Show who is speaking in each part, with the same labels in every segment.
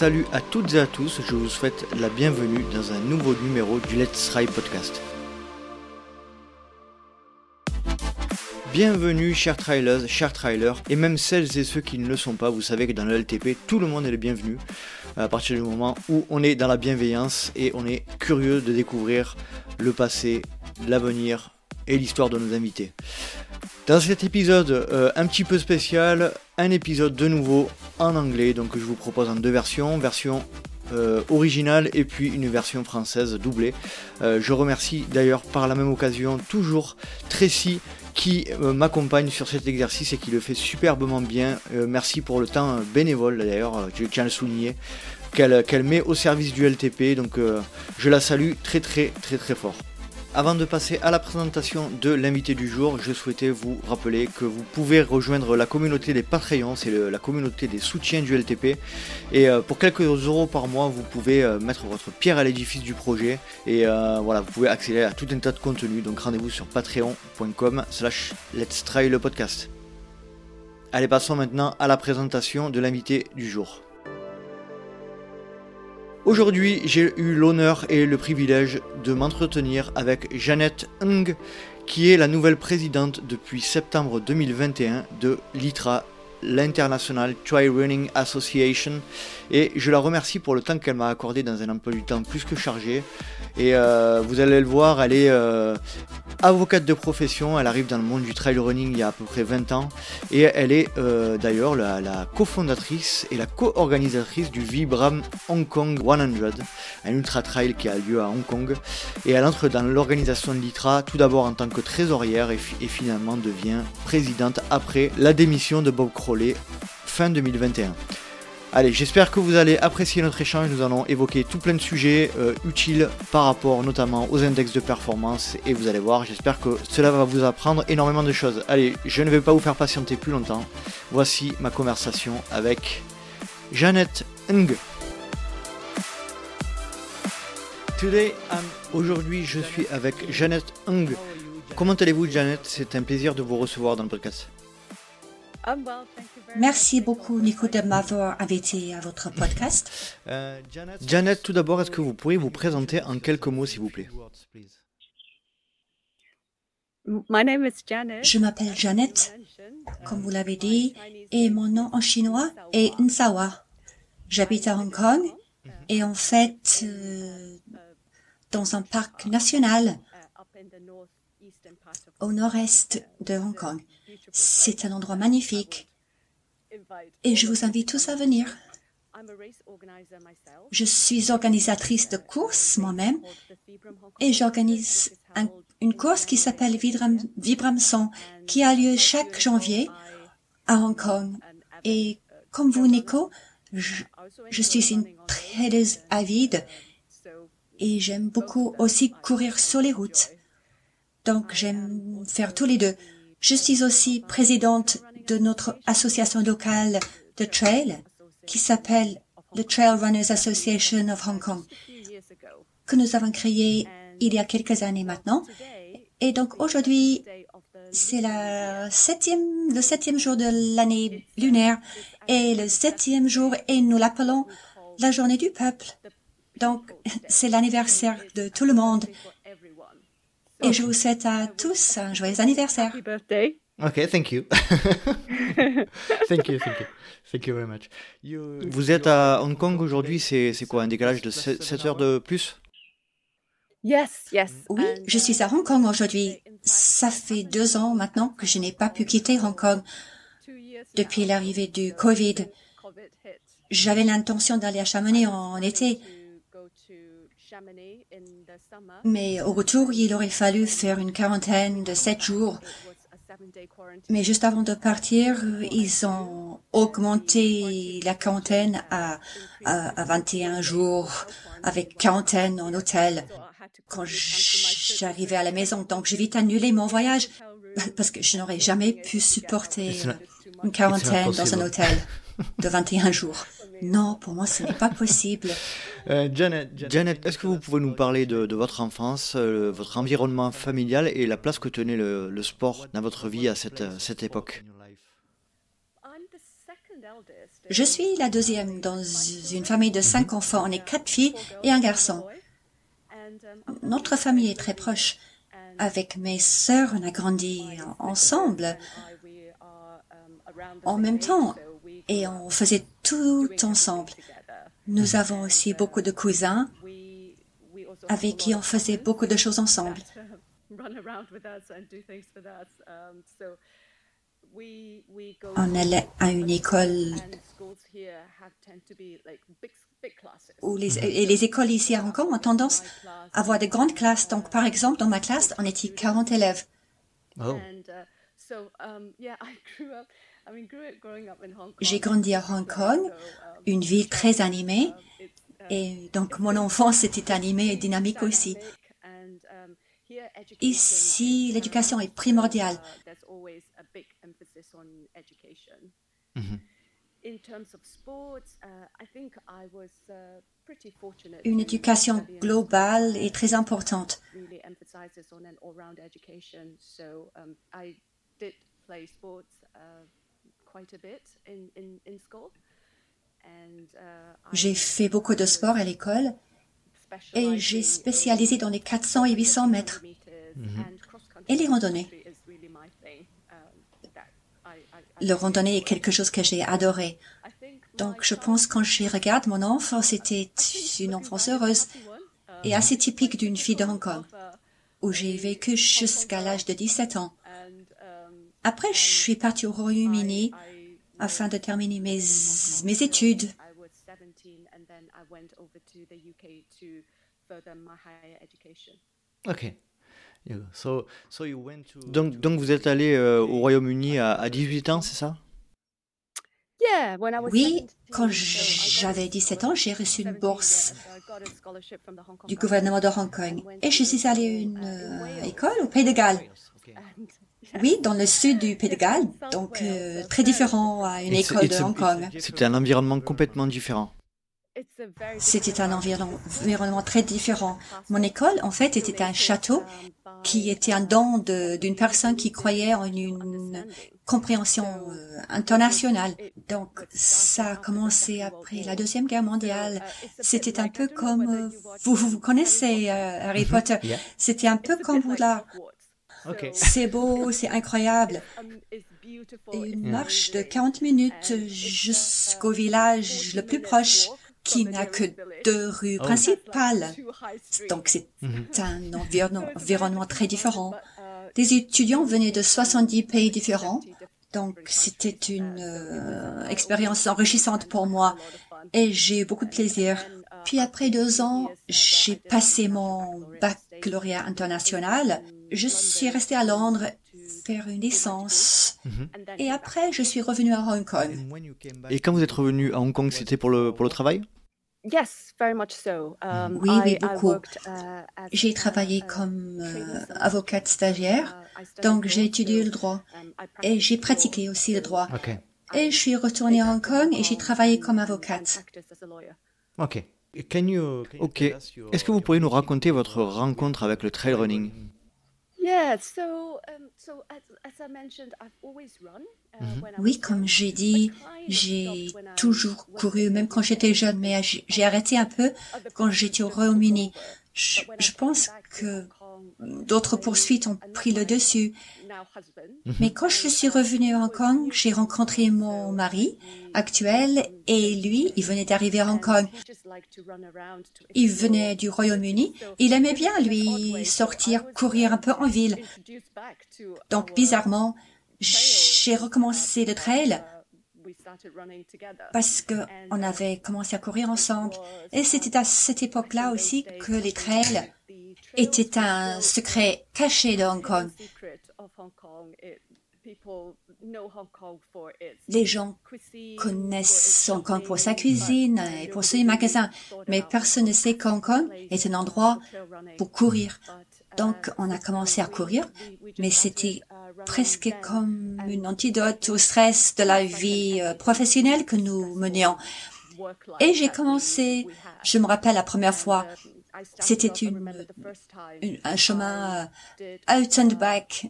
Speaker 1: Salut à toutes et à tous, je vous souhaite la bienvenue dans un nouveau numéro du Let's Try Podcast. Bienvenue chers trailers, chers trailers, et même celles et ceux qui ne le sont pas, vous savez que dans le LTP, tout le monde est le bienvenu, à partir du moment où on est dans la bienveillance et on est curieux de découvrir le passé, l'avenir et l'histoire de nos invités. Dans cet épisode euh, un petit peu spécial, un épisode de nouveau en anglais, donc je vous propose en deux versions, version euh, originale et puis une version française doublée. Euh, je remercie d'ailleurs par la même occasion toujours Tracy qui m'accompagne sur cet exercice et qui le fait superbement bien. merci pour le temps bénévole d'ailleurs, je tiens à le souligner, qu'elle met au service du LTP, donc je la salue très très très très fort. Avant de passer à la présentation de l'invité du jour, je souhaitais vous rappeler que vous pouvez rejoindre la communauté des Patreons, c'est la communauté des soutiens du LTP. Et euh, pour quelques euros par mois, vous pouvez euh, mettre votre pierre à l'édifice du projet. Et euh, voilà, vous pouvez accéder à tout un tas de contenus. Donc rendez-vous sur patreon.com slash let's try le podcast. Allez, passons maintenant à la présentation de l'invité du jour. Aujourd'hui, j'ai eu l'honneur et le privilège de m'entretenir avec Jeannette Ng, qui est la nouvelle présidente depuis septembre 2021 de l'ITRA, l'International Trail Running Association, et je la remercie pour le temps qu'elle m'a accordé dans un emploi du temps plus que chargé. Et euh, vous allez le voir, elle est euh, avocate de profession, elle arrive dans le monde du trail running il y a à peu près 20 ans, et elle est euh, d'ailleurs la, cofondatrice et la co-organisatrice du Vibram Hong Kong 100, un ultra trail qui a lieu à Hong Kong. Et elle entre dans l'organisation de l'ITRA tout d'abord en tant que trésorière et, et finalement devient présidente après la démission de Bob Crowley fin 2021. Allez, j'espère que vous allez apprécier notre échange. Nous allons évoquer tout plein de sujets euh, utiles par rapport notamment aux index de performance. Et vous allez voir, j'espère que cela va vous apprendre énormément de choses. Allez, je ne vais pas vous faire patienter plus longtemps. Voici ma conversation avec Jeannette Ng. Aujourd'hui, je suis avec Jeannette Ng. Comment allez-vous, Jeannette? C'est un plaisir de vous recevoir dans le podcast.
Speaker 2: Merci beaucoup, Nico, de m'avoir invité à votre podcast.
Speaker 1: Euh, Janet, tout d'abord, est-ce que vous pourriez vous présenter en quelques mots, s'il vous plaît?
Speaker 2: Je m'appelle Janet, comme vous l'avez dit, et mon nom en chinois est Nsawa. J'habite à Hong Kong et en fait euh, dans un parc national au nord-est de Hong Kong. C'est un endroit magnifique et je vous invite tous à venir. Je suis organisatrice de courses moi-même et j'organise une course qui s'appelle Vibram, 100 qui a lieu chaque janvier à Hong Kong. Et comme vous, Nico, je, suis une tradeuse avide et j'aime beaucoup aussi courir sur les routes. Donc j'aime faire tous les deux. Je suis aussi présidente de notre association locale de trail qui s'appelle le Trail Runners Association of Hong Kong, que nous avons créé il y a quelques années maintenant. Et donc aujourd'hui, c'est la septième, le septième jour de l'année lunaire et le septième jour et nous l'appelons la journée du peuple. Donc c'est l'anniversaire de tout le monde et je vous souhaite à tous un joyeux anniversaire.
Speaker 1: Ok, thank you. thank you, thank you. Thank you very much. Vous êtes à Hong Kong aujourd'hui, c'est quoi, un décalage de 7 heures de plus?
Speaker 2: Yes, yes. Oui, je suis à Hong Kong aujourd'hui. Ça fait deux ans maintenant que je n'ai pas pu quitter Hong Kong depuis l'arrivée du Covid. J'avais l'intention d'aller à Chamonix en été, mais au retour, il aurait fallu faire une quarantaine de sept jours. Mais juste avant de partir, ils ont augmenté la quarantaine à, à, 21 jours avec quarantaine en hôtel quand j'arrivais à la maison. Donc j'ai vite annulé mon voyage parce que je n'aurais jamais pu supporter une quarantaine dans un hôtel de 21 jours. Non, pour moi, ce n'est pas possible.
Speaker 1: Euh, Janet, Janet est-ce que vous pouvez nous parler de, votre enfance, euh, votre environnement familial et la place que tenait le, sport dans votre vie à cette, cette époque?
Speaker 2: Je suis la deuxième dans une famille de cinq enfants. On est quatre filles et un garçon. Notre famille est très proche. Avec mes sœurs, on a grandi ensemble en même temps et on faisait tout ensemble. Nous avons aussi beaucoup de cousins avec qui on faisait beaucoup de choses ensemble. On allait à une école où les, et les écoles ici à Hong Kong ont tendance à avoir de grandes classes. Donc, par exemple, dans ma classe, on était 40 élèves. Oh. J'ai grandi à Hong Kong, une ville très animée, et donc mon enfance était animée et dynamique aussi. Ici, l'éducation est primordiale. Une éducation globale est très importante. J'ai fait beaucoup de sport à l'école et j'ai spécialisé dans les 400 et 800 mètres et les randonnées. Le randonnée est quelque chose que j'ai adoré. Donc, je pense quand je regarde mon enfant, c'était une enfance heureuse et assez typique d'une fille de Hong Kong, où j'ai vécu jusqu'à l'âge de 17 ans. Après, je suis partie au Royaume-Uni afin de terminer mes, mes études.
Speaker 1: Ok. Donc, donc vous êtes allé euh, au Royaume-Uni à, à 18 ans, c'est ça?
Speaker 2: Oui, quand j'avais 17 ans, j'ai reçu une bourse du gouvernement de Hong Kong et je suis allée à une euh, école au Pays de Galles. Oui, dans le sud du Pays de Galles, donc euh, très différent à une école de Hong Kong.
Speaker 1: C'était un environnement complètement différent.
Speaker 2: C'était un environnement très différent. Mon école, en fait, était un château qui était un don d'une personne qui croyait en une compréhension euh, internationale. Donc, ça a commencé après la Deuxième Guerre mondiale. C'était un peu comme, euh, vous, vous connaissez euh, Harry mhm. Potter, c'était un peu comme C'est beau, c'est incroyable. Et une marche de 40 minutes jusqu'au village le plus proche qui n'a que deux rues oh. principales. Donc c'est mhm. un environnement très différent. Des étudiants venaient de 70 pays différents. Donc c'était une euh, expérience enrichissante pour moi et j'ai eu beaucoup de plaisir. Puis après deux ans, j'ai passé mon baccalauréat international. Je suis restée à Londres faire une licence. Mhm. Et après, je suis revenue à Hong Kong.
Speaker 1: Et quand vous êtes revenu à Hong Kong, c'était pour le, pour le travail?
Speaker 2: Um, oui, oui, beaucoup. Uh, j'ai travaillé comme euh, avocate stagiaire, uh, donc j'ai étudié le droit um, et j'ai pratiqué aussi le droit. Et je suis retournée à Hong Kong et j'ai travaillé comme avocate.
Speaker 1: Ok. ok. Est-ce que vous pourriez nous raconter votre rencontre avec le trail running?
Speaker 2: Oui, comme j'ai dit, j'ai toujours couru, même quand j'étais jeune, mais j'ai arrêté un peu. quand j'étais au Royaume-Uni. Je, pense que d'autres poursuites ont pris le dessus. Mhm. Mais quand je suis revenue à Hong Kong, j'ai rencontré mon mari actuel et lui, il venait d'arriver à Hong Kong. Il venait du Royaume-Uni. Il aimait bien, lui, sortir, courir un peu en ville. Donc, bizarrement, j'ai recommencé le trail parce qu'on avait commencé à courir ensemble. Et c'était à cette époque-là aussi que les trails étaient un secret caché de Hong Kong. Les gens connaissent Hong Kong pour sa cuisine et pour ses magasins, mais personne ne sait qu'Hong Kong est un endroit pour courir. Donc, on a commencé à courir, mais c'était presque comme une antidote au stress de la vie euh, professionnelle que nous menions. Et j'ai commencé, je me rappelle la première fois, C'était un chemin out and back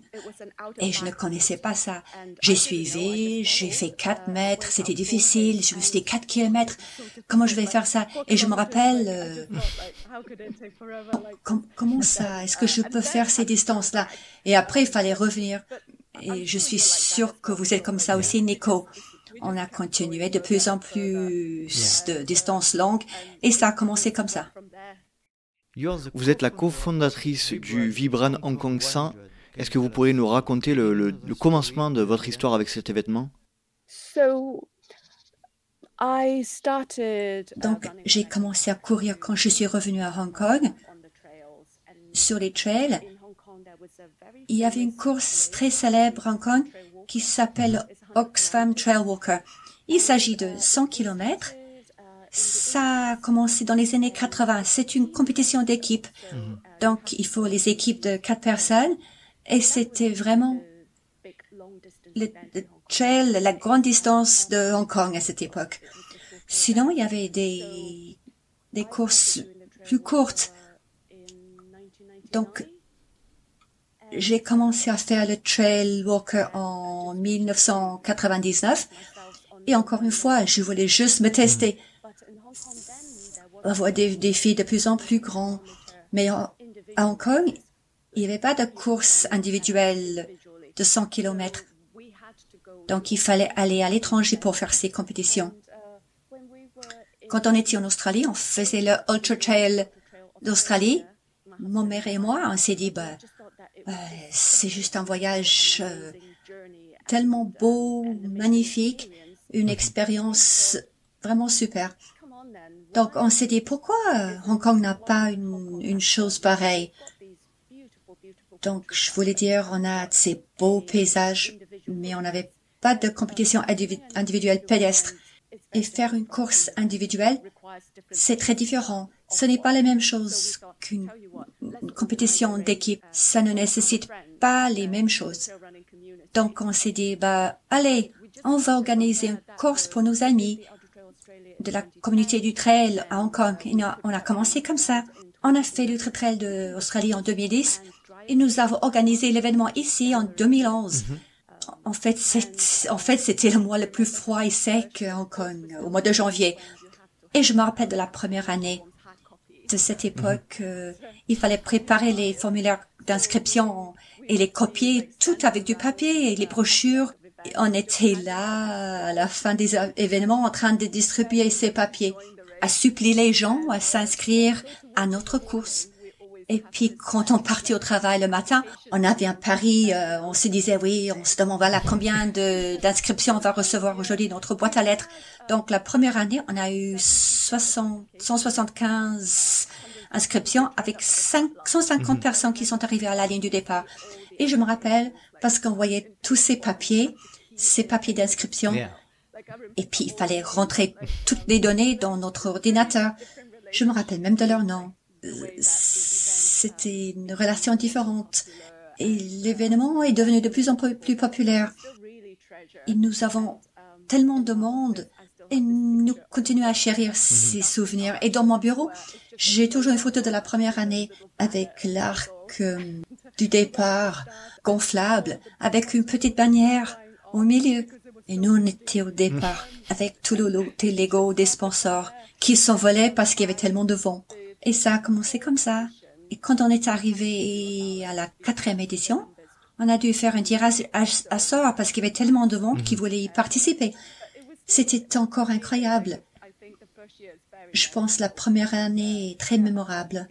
Speaker 2: et je ne connaissais pas ça. J'ai suivi, j'ai fait 4 mètres, c'était difficile, je me suis dit 4 kilomètres, comment je vais faire ça? Et je me rappelle, euh, comment ça? Est-ce que je peux faire ces distances-là? Et après, il fallait revenir. Et je suis sûre que vous êtes comme ça aussi, Nico. On a continué de plus en plus de distances longues et ça a commencé comme ça.
Speaker 1: Vous êtes la cofondatrice du Vibran Hong Kong 100. Est-ce que vous pourriez nous raconter le, commencement de votre histoire avec cet événement?
Speaker 2: Donc, j'ai commencé à courir quand je suis revenue à Hong Kong. Sur les trails, il y avait une course très célèbre à Hong Kong qui s'appelle Oxfam Trail Walker. Il s'agit de 100 km ça a commencé dans les années 80. C'est une compétition d'équipe. Mhm. Donc, il faut les équipes de quatre personnes. Et c'était vraiment le, trail, la grande distance de Hong Kong à cette époque. Sinon, il y avait des, des courses plus courtes. Donc, j'ai commencé à faire le trail walker en 1999. Et encore une fois, je voulais juste me tester avoir des défis de plus en plus grands. Mais à Hong Kong, il n'y avait pas de course individuelle de 100 km. Donc, il fallait aller à l'étranger pour faire ces compétitions. Quand on était en Australie, on faisait le Ultra Trail d'Australie. Mon mère et moi, on s'est dit, bah, euh, c'est juste un voyage euh, tellement beau, magnifique, une expérience vraiment super. Donc, on s'est dit, pourquoi Hong Kong n'a pas une, chose pareille? Donc, je voulais dire, on a ces beaux paysages, mais on n'avait pas de compétition individuelle pédestre. Et faire une course individuelle, c'est très différent. Ce n'est pas la même chose qu'une compétition d'équipe. Ça ne nécessite pas les mêmes choses. Donc, on s'est dit, bah, allez, on va organiser une course pour nos amis de la communauté du trail à Hong Kong. on a commencé comme ça. On a fait le trail d'Australie en 2010 et nous avons organisé l'événement ici en 2011. Mhm. En fait, en fait, c'était le mois le plus froid et sec à Hong Kong, au mois de janvier. Et je me rappelle de la première année de cette époque. Mhm. Euh, il fallait préparer les formulaires d'inscription et les copier tout avec du papier et les brochures on était là à la fin des événements en train de distribuer ces papiers, à supplier les gens à s'inscrire à notre course. Et puis quand on partait au travail le matin, on avait un pari, euh, on se disait oui, on se demande voilà combien d'inscriptions on va recevoir aujourd'hui dans notre boîte à lettres. Donc la première année, on a eu 60, 175 inscriptions avec 550 mhm. personnes qui sont arrivées à la ligne du départ. Et je me rappelle, parce qu'on voyait tous ces papiers, ces papiers d'inscription, et puis il fallait rentrer toutes les données dans notre ordinateur. Je me rappelle même de leur nom. C'était une relation différente. Et l'événement est devenu de plus en plus populaire. Et nous avons tellement de monde et nous continuons à chérir ces souvenirs. Et dans mon bureau, j'ai toujours une photo de la première année avec l'arc euh, du départ gonflable avec une petite bannière au milieu. Et nous, on était au départ avec tout le Lego des sponsors qui s'envolaient parce qu'il y avait tellement de vent. Et ça a commencé comme ça. Et quand on est arrivé à la quatrième édition, on a dû faire un tirage à sort parce qu'il y avait tellement de vent qui voulaient y participer. C'était encore incroyable. Je pense la première année est très mémorable.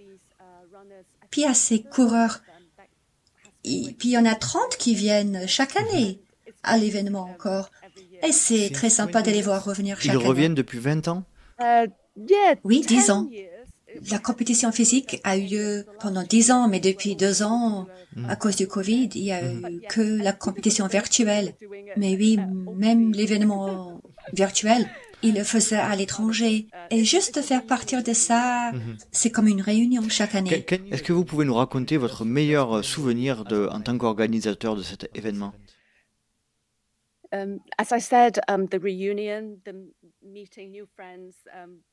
Speaker 2: Puis à ces coureurs et puis il y en a 30 qui viennent chaque année à l'événement encore. Et c'est très sympa de les voir revenir chaque année.
Speaker 1: Ils reviennent depuis 20 ans
Speaker 2: euh, Oui, 10 ans. La compétition physique a eu lieu pendant 10 ans, mais depuis 2 ans, à cause du Covid, il n'y a eu que la compétition virtuelle. Mais oui, même l'événement virtuel, il le faisait à l'étranger. Et juste faire partir de ça, mhm. c'est comme une réunion chaque année.
Speaker 1: Est-ce que vous pouvez nous raconter votre meilleur souvenir de, en tant qu'organisateur de cet événement?
Speaker 3: Um, as I said, um, the reunion, the meeting new friends, um,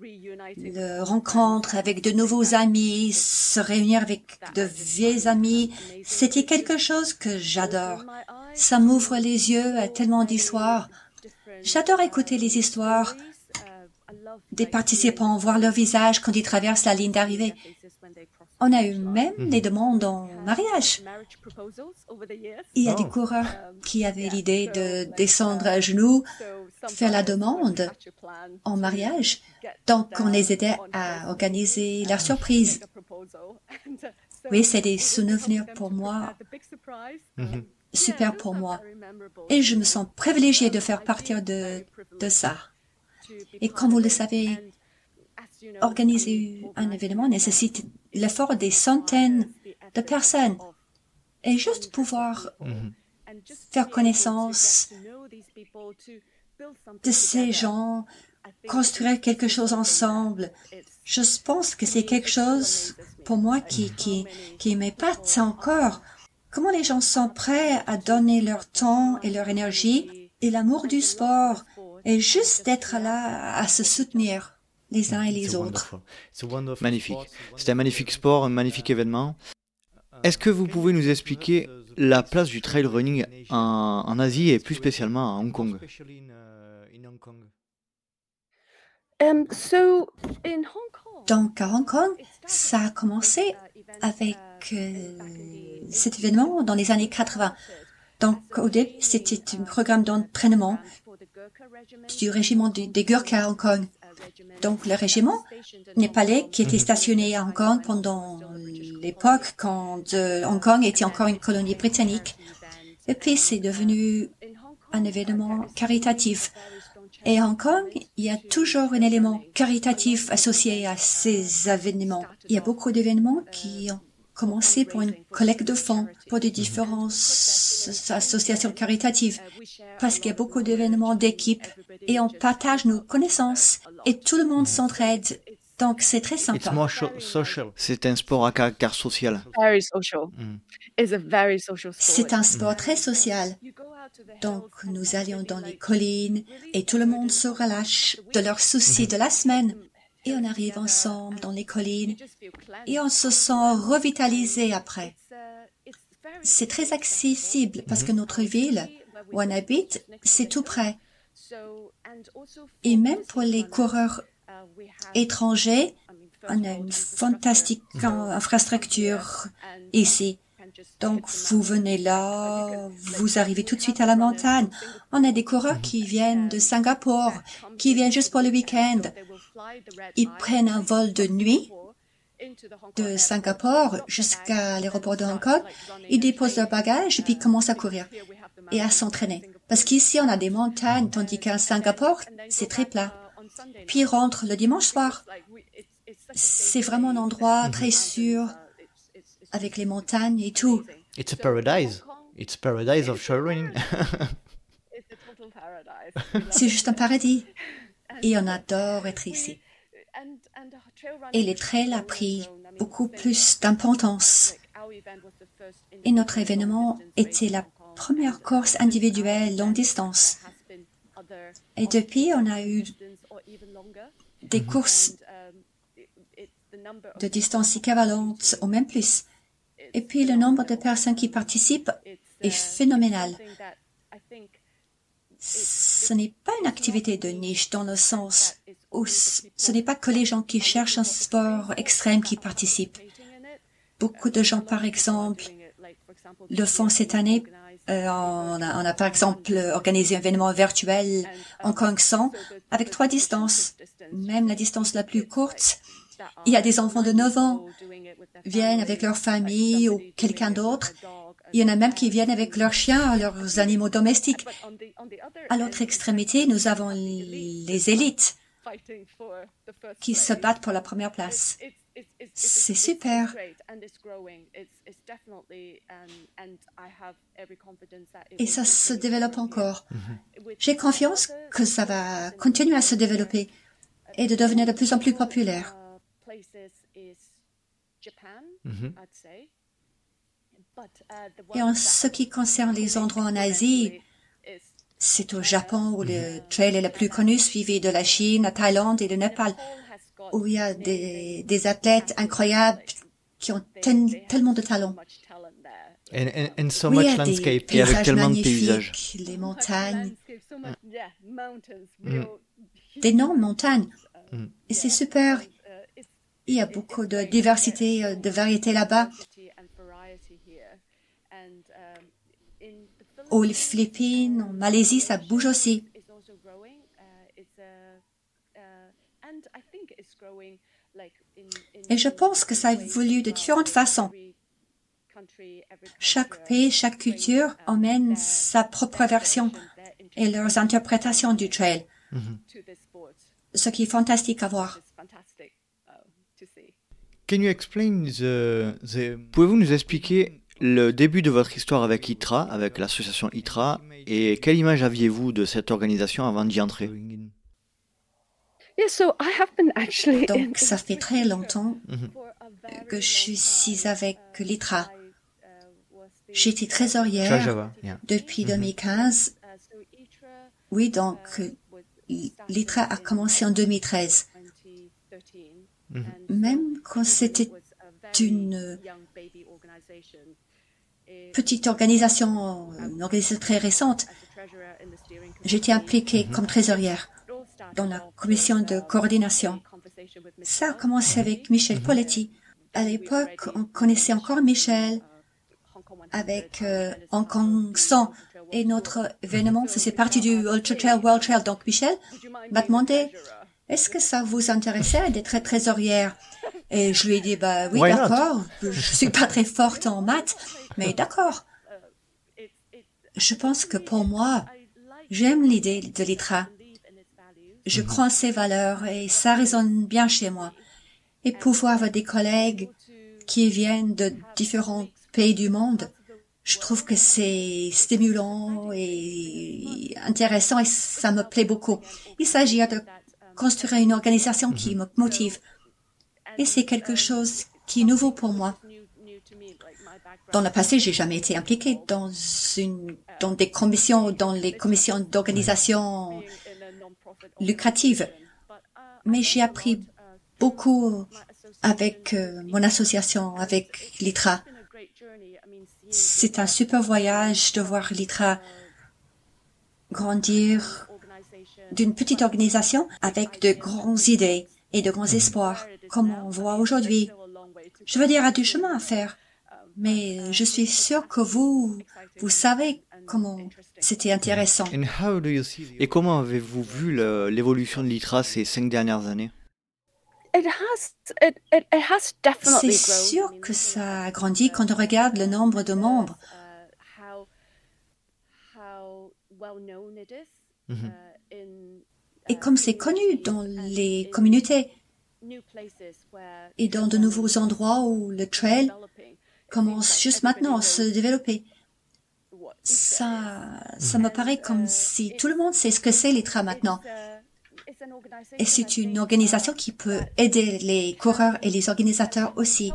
Speaker 2: le rencontre avec de nouveaux amis, se réunir avec de vieux amis, c'était quelque chose que j'adore. Ça m'ouvre les yeux à tellement d'histoires. J'adore écouter les histoires des participants, voir leur visage quand ils traversent la ligne d'arrivée. On a eu même des demandes en mariage. Il y a des coureurs qui avaient l'idée de descendre à genoux, faire la demande en mariage. Donc, on les aidait à organiser leur surprise. Oui, c'est des souvenirs pour moi, super pour moi. Et je me sens privilégiée de faire partie de, de ça. Et comme vous le savez, organiser un événement nécessite l'effort des centaines de personnes. Et juste pouvoir faire connaissance de ces gens, construire quelque chose ensemble. Je pense que c'est quelque chose pour moi qui, qui, qui m'épate encore. Comment les gens sont prêts à donner leur temps et leur énergie et l'amour du sport et juste d'être là à se soutenir les uns et les autres?
Speaker 1: Magnifique. C'est un magnifique sport, un magnifique événement. Est-ce que vous pouvez nous expliquer la place du trail running en, en Asie et plus spécialement à Hong Kong?
Speaker 2: um, Donc à Hong Kong, ça a commencé avec euh, cet événement dans les années 80. Donc au début, c'était un programme d'entraînement du régiment des Gurkhas à Hong Kong. Donc le régiment népalais qui était stationné à Hong Kong pendant l'époque quand euh, Hong Kong était encore une colonie britannique. Et puis c'est devenu un événement caritatif. Et à Hong Kong, il y a toujours un élément caritatif associé à ces événements. Il y a beaucoup d'événements qui ont commencé pour une collecte de fonds pour des différentes associations caritatives parce qu'il y a beaucoup d'événements d'équipe et on partage nos connaissances et tout le monde s'entraide. Donc c'est très sympa.
Speaker 1: C'est un sport à caractère social.
Speaker 2: Mm. C'est un sport très social. Donc nous allions dans les collines et tout le monde se relâche de leurs soucis de la semaine et on arrive ensemble dans les collines et on se sent revitalisé après. C'est très accessible parce que notre ville où on habite, c'est tout près. Et même pour les coureurs étrangers, on a une fantastique infrastructure ici. Donc, vous venez là, vous arrivez tout de suite à la montagne. On a des coureurs qui viennent de Singapour, qui viennent juste pour le week-end. Ils prennent un vol de nuit de Singapour jusqu'à l'aéroport de Hong Kong. Ils déposent leurs bagages et puis commencent à courir et à s'entraîner. Parce qu'ici, on a des montagnes, tandis qu'à Singapour, c'est très plat. Puis ils rentrent le dimanche soir. C'est vraiment un endroit très sûr, avec les montagnes et tout.
Speaker 1: It's a paradise. It's a paradise of
Speaker 2: C'est juste un paradis. Et on adore être ici. Et les trails a pris beaucoup plus d'importance. Et notre événement était la première course individuelle longue distance. Et depuis, on a eu des courses de distance équivalente ou même plus. Et puis le nombre de personnes qui participent est phénoménal. Ce n'est pas une activité de niche dans le sens où ce n'est pas que les gens qui cherchent un sport extrême qui participent. Beaucoup de gens, par exemple, le font cette année. Euh, on, a, par exemple organisé un événement virtuel en Kong 100 avec trois distances. Même la distance la plus courte, il y a des enfants de 9 ans viennent avec leur famille ou quelqu'un d'autre. Il y en a même qui viennent avec leurs chiens, leurs animaux domestiques. À l'autre extrémité, nous avons les élites qui se battent pour la première place. C'est super. Et ça se développe encore. J'ai confiance que ça va continuer à se développer et de devenir de plus en plus populaire. Mm-hmm. Et en ce qui concerne les endroits en Asie, C'est au Japon où le trail est le plus connu, suivi de la Chine, la Thaïlande et le Népal, où il y a des, des athlètes incroyables qui ont tellement de talent.
Speaker 1: And, and, so
Speaker 2: oui,
Speaker 1: much
Speaker 2: il y a
Speaker 1: landscape,
Speaker 2: des
Speaker 1: et avec
Speaker 2: paysages
Speaker 1: tellement de paysages.
Speaker 2: les montagnes,
Speaker 1: Mm.
Speaker 2: d'énormes montagnes.
Speaker 1: Mm.
Speaker 2: Et c'est super. Il y a beaucoup de diversité, euh, de variété là-bas. Aux Philippines, en Malaisie, ça bouge aussi. Et je pense que ça évolue de différentes façons. Chaque pays, chaque culture emmène sa propre version et leurs interprétations du trail,
Speaker 1: Mhm.
Speaker 2: ce qui est fantastique à voir.
Speaker 1: Can you explain the, the... Pouvez-vous nous expliquer le début de votre histoire avec ITRA, avec l'association ITRA, et quelle image aviez-vous de cette organisation avant d'y entrer?
Speaker 2: Donc, ça fait très longtemps
Speaker 1: Mhm.
Speaker 2: que je suis avec l'ITRA. J'étais trésorière depuis
Speaker 1: Mhm.
Speaker 2: 2015. Oui, donc l'ITRA a commencé en 2013.
Speaker 1: Mhm.
Speaker 2: Même quand c'était une petite organisation, une organisation très récente, j'étais impliquée comme trésorière dans la commission de coordination. Ça a commencé avec Michel Poletti. À l'époque, on connaissait encore Michel avec euh, Hong Kong 100 et notre événement faisait partie du Ultra Trail World Trail. Donc Michel m'a demandé est-ce que ça vous intéressait d'être trésorière? Et je lui ai dit bah oui d'accord. Je suis pas très forte en maths, mais d'accord. Je pense que pour moi, j'aime l'idée de l'ITRA. Je crois en ses valeurs et ça résonne bien chez moi. Et pouvoir avoir des collègues qui viennent de différents pays du monde, je trouve que c'est stimulant et intéressant et ça me plaît beaucoup. Il s'agit de construire une organisation qui me motive. Et c'est quelque chose qui est nouveau pour moi. Dans le passé, j'ai jamais été impliquée dans une, dans des commissions, dans les commissions d'organisation lucratives. Mais j'ai appris beaucoup avec euh, mon association, avec l'ITRA. C'est un super voyage de voir l'ITRA grandir d'une petite organisation avec de grandes idées et de grands espoirs, comme on voit aujourd'hui. Je veux dire, il y a du chemin à faire, mais je suis sûre que vous, vous savez comment c'était intéressant.
Speaker 1: And how do you see- Et comment avez-vous vu l'évolution de l'ITRA ces cinq dernières années?
Speaker 2: C'est sûr que ça a grandi quand on regarde le nombre de membres.
Speaker 1: Mhm.
Speaker 2: Et comme c'est connu dans les communautés et dans de nouveaux endroits où le trail commence juste maintenant à se développer, ça, ça me paraît comme si tout le monde sait ce que c'est l'ITRA maintenant. Et c'est une organisation qui peut aider les coureurs et les organisateurs aussi.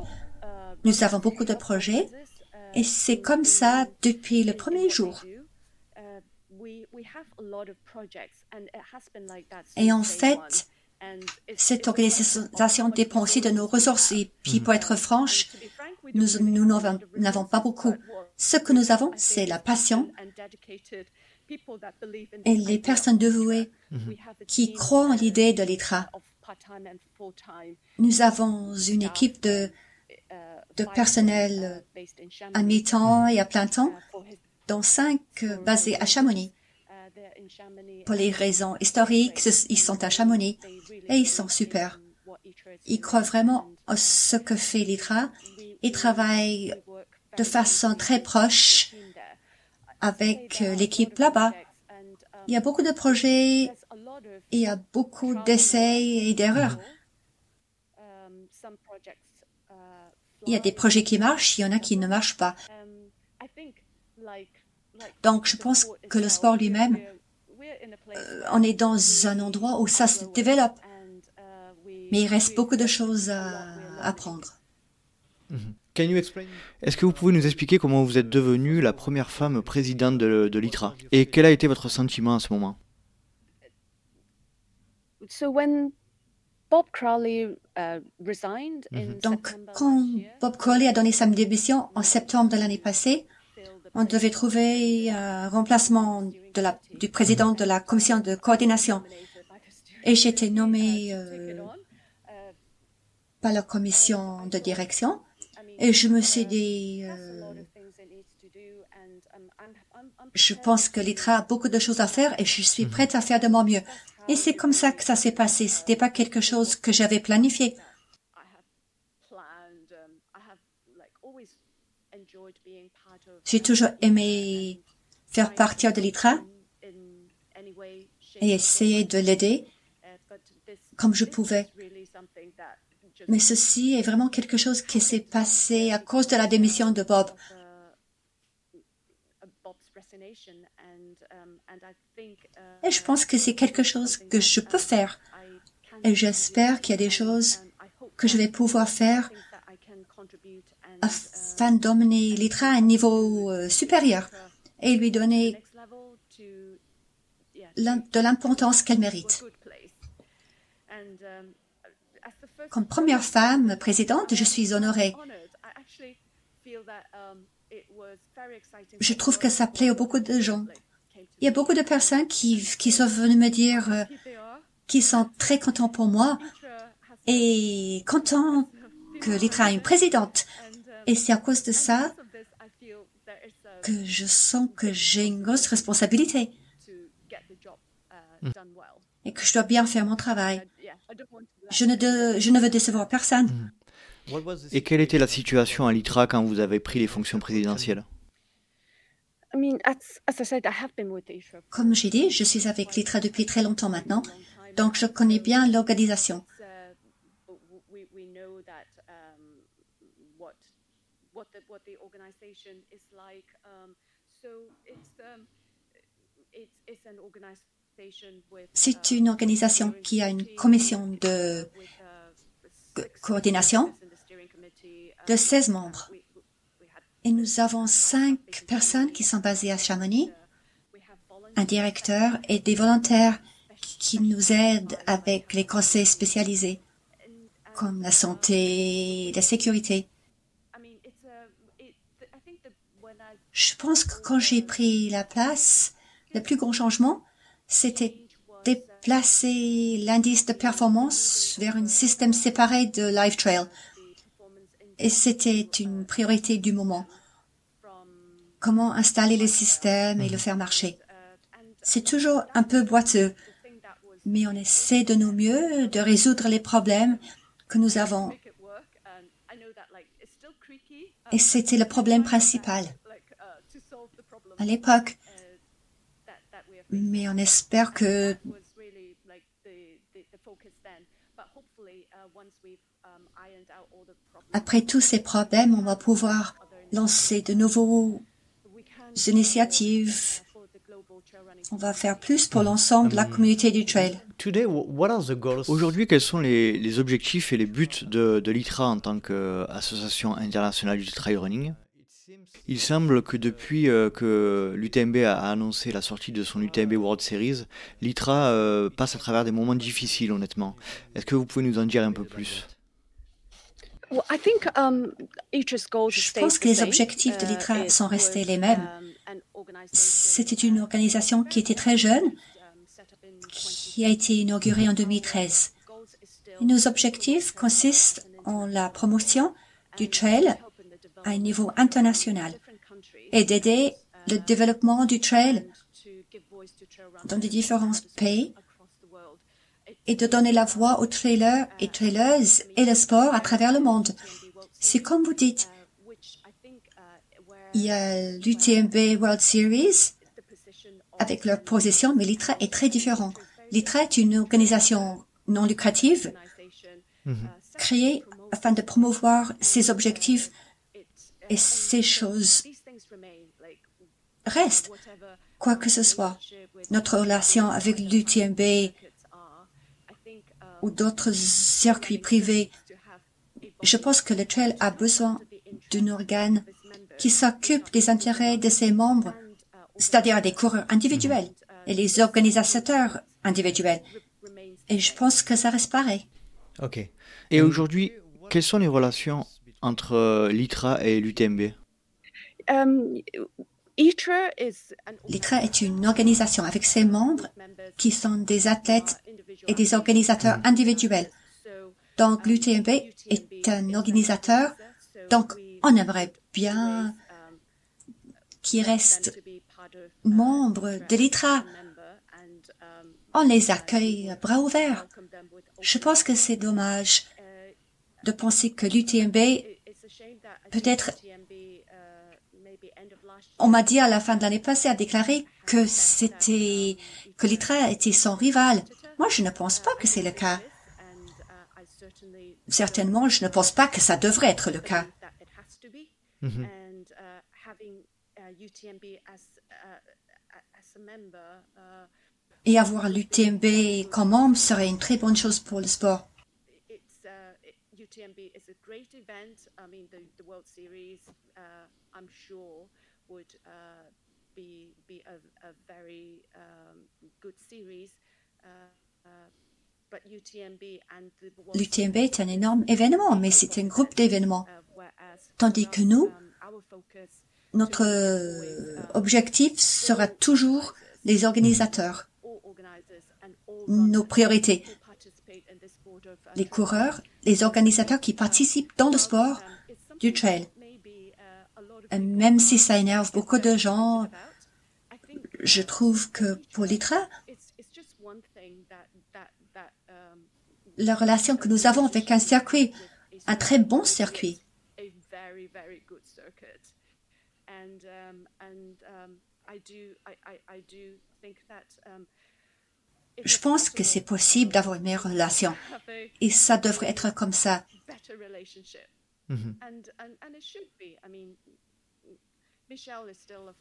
Speaker 2: Nous avons beaucoup de projets et c'est comme ça depuis le premier jour. Et en fait, cette organisation dépend aussi de nos ressources. Et puis, pour être franche, nous nous n'avons pas beaucoup. Ce que nous avons, c'est la passion et les personnes dévouées qui croient en l'idée de l'ITRA. Nous avons une équipe de, de personnel à mi-temps et à plein temps, dont cinq basés à Chamonix. Pour les raisons historiques, ils sont à Chamonix et ils sont super. Ils croient vraiment en ce que fait l'ITRA. Ils travaillent de façon très proche avec euh, l'équipe là-bas. Il y a beaucoup de projets, il y a beaucoup d'essais et d'erreurs. Il y a des projets qui marchent, il y en a qui ne marchent pas. Donc, je pense que le sport lui-même, euh, on est dans un endroit où ça se développe, mais il reste beaucoup de choses à apprendre.
Speaker 1: Mhm. Est-ce que vous pouvez nous expliquer comment vous êtes devenue la première femme présidente de, l'ITRA Et quel a été votre sentiment à ce moment?
Speaker 2: Mhm. Donc, quand Bob Crowley a donné sa démission en septembre de l'année passée, on devait trouver un remplacement de la, du président de la commission de coordination. Et j'étais nommée euh, par la commission de direction. Et je me suis dit, euh, je pense que l'ITRA a beaucoup de choses à faire et je suis mhm. prête à faire de mon mieux. Et c'est comme ça que ça s'est passé. C'était pas quelque chose que j'avais planifié. J'ai toujours aimé faire partie de l'ITRA et essayer de l'aider comme je pouvais. Mais ceci est vraiment quelque chose qui s'est passé à cause de la démission de Bob. Et je pense que c'est quelque chose que je peux faire. Et j'espère qu'il y a des choses que je vais pouvoir faire afin d'emmener l'ITRA à un niveau euh, supérieur et lui donner de l'importance qu'elle mérite. Comme première femme présidente, je suis honorée. Je trouve que ça plaît à beaucoup de gens. Il y a beaucoup de personnes qui, qui sont venues me dire euh, qu'ils sont très contents pour moi et contents que l'ITRA a une présidente. Et c'est à cause de ça que je sens que j'ai une grosse responsabilité et que je dois bien faire mon travail. Je ne, je ne veux décevoir personne.
Speaker 1: Et quelle était la situation à l'ITRA quand vous avez pris les fonctions présidentielles?
Speaker 2: Comme j'ai dit, je suis avec l'ITRA depuis très longtemps maintenant, donc je connais bien l'organisation. C'est une organisation qui a une commission de coordination de 16 membres. Et nous avons cinq personnes qui sont basées à Chamonix, un directeur et des volontaires qui nous aident avec les conseils spécialisés, comme la santé, la sécurité. Je pense que quand j'ai pris la place, le plus grand changement, c'était déplacer l'indice de performance vers un système séparé de Live Trail. Et c'était une priorité du moment. Comment installer le système et le faire marcher. C'est toujours un peu boiteux, mais on essaie de nos mieux de résoudre les problèmes que nous avons. Et c'était le problème principal. À l'époque, mais on espère que après tous ces problèmes, on va pouvoir lancer de nouveaux initiatives. On va faire plus pour l'ensemble de la communauté du trail.
Speaker 1: Aujourd'hui, quels sont les, objectifs et les buts de, de l'ITRA en tant qu'association internationale du trail running? Il semble que depuis euh, que l'UTMB a annoncé la sortie de son UTMB World Series, l'ITRA euh, passe à travers des moments difficiles, honnêtement. Est-ce que vous pouvez nous en dire un peu plus?
Speaker 2: Um, Je pense que les objectifs de l'ITRA uh, sont restés les mêmes. Um, C'était une organisation qui était très jeune, qui a été inaugurée en 2013. nos objectifs consistent en la promotion du trail à un niveau international et d'aider le développement du trail dans les différents pays et de donner la voix aux trailers et trailers et le sport à travers le monde. C'est comme vous dites, il y a l'UTMB World Series avec leur position, mais l'ITRA est très différent. L'ITRA est une organisation non lucrative créée afin de promouvoir ses objectifs et ces choses restent, quoi que ce soit. Notre relation avec l'UTMB ou d'autres circuits privés, je pense que le trail a besoin d'un organe qui s'occupe des intérêts de ses membres, c'est-à-dire des coureurs individuels et les organisateurs individuels. Et je pense que ça reste pareil.
Speaker 1: Ok. Et aujourd'hui, quelles sont les relations entre euh, l'ITRA et l'UTMB
Speaker 2: um, L'ITRA est une organisation avec ses membres qui sont des athlètes et des organisateurs mm. individuels. Donc l'UTMB est un organisateur, donc on aimerait bien qu'ils restent membres de l'ITRA. On les accueille bras ouverts. Je pense que c'est dommage de penser que l'UTMB peut-être on m'a dit à la fin de l'année passée, a déclaré que c'était, que l'ITRA était son rival. Moi, je ne pense pas que c'est le cas. Certainement, je ne pense pas que ça devrait être le cas. Mm-hmm. Et avoir l'UTMB comme membre serait une très bonne chose pour le sport. UTMB is a great event. I mean, the, the World Series, uh, I'm sure, would uh, be, be a, a very um, good series. Uh, uh L'UTMB est un énorme événement, mais c'est un groupe d'événements. Uh, Tandis que nous, um, notre uh, objectif sera toujours les organisateurs, nos priorités, les coureurs, les organisateurs qui participent dans le sport du trail. même si ça énerve beaucoup de gens, je trouve que pour l'ITRA, la relation que nous avons avec un circuit, un très bon circuit, je pense que c'est possible d'avoir une meilleure relation. Et ça devrait être comme ça. Mhm.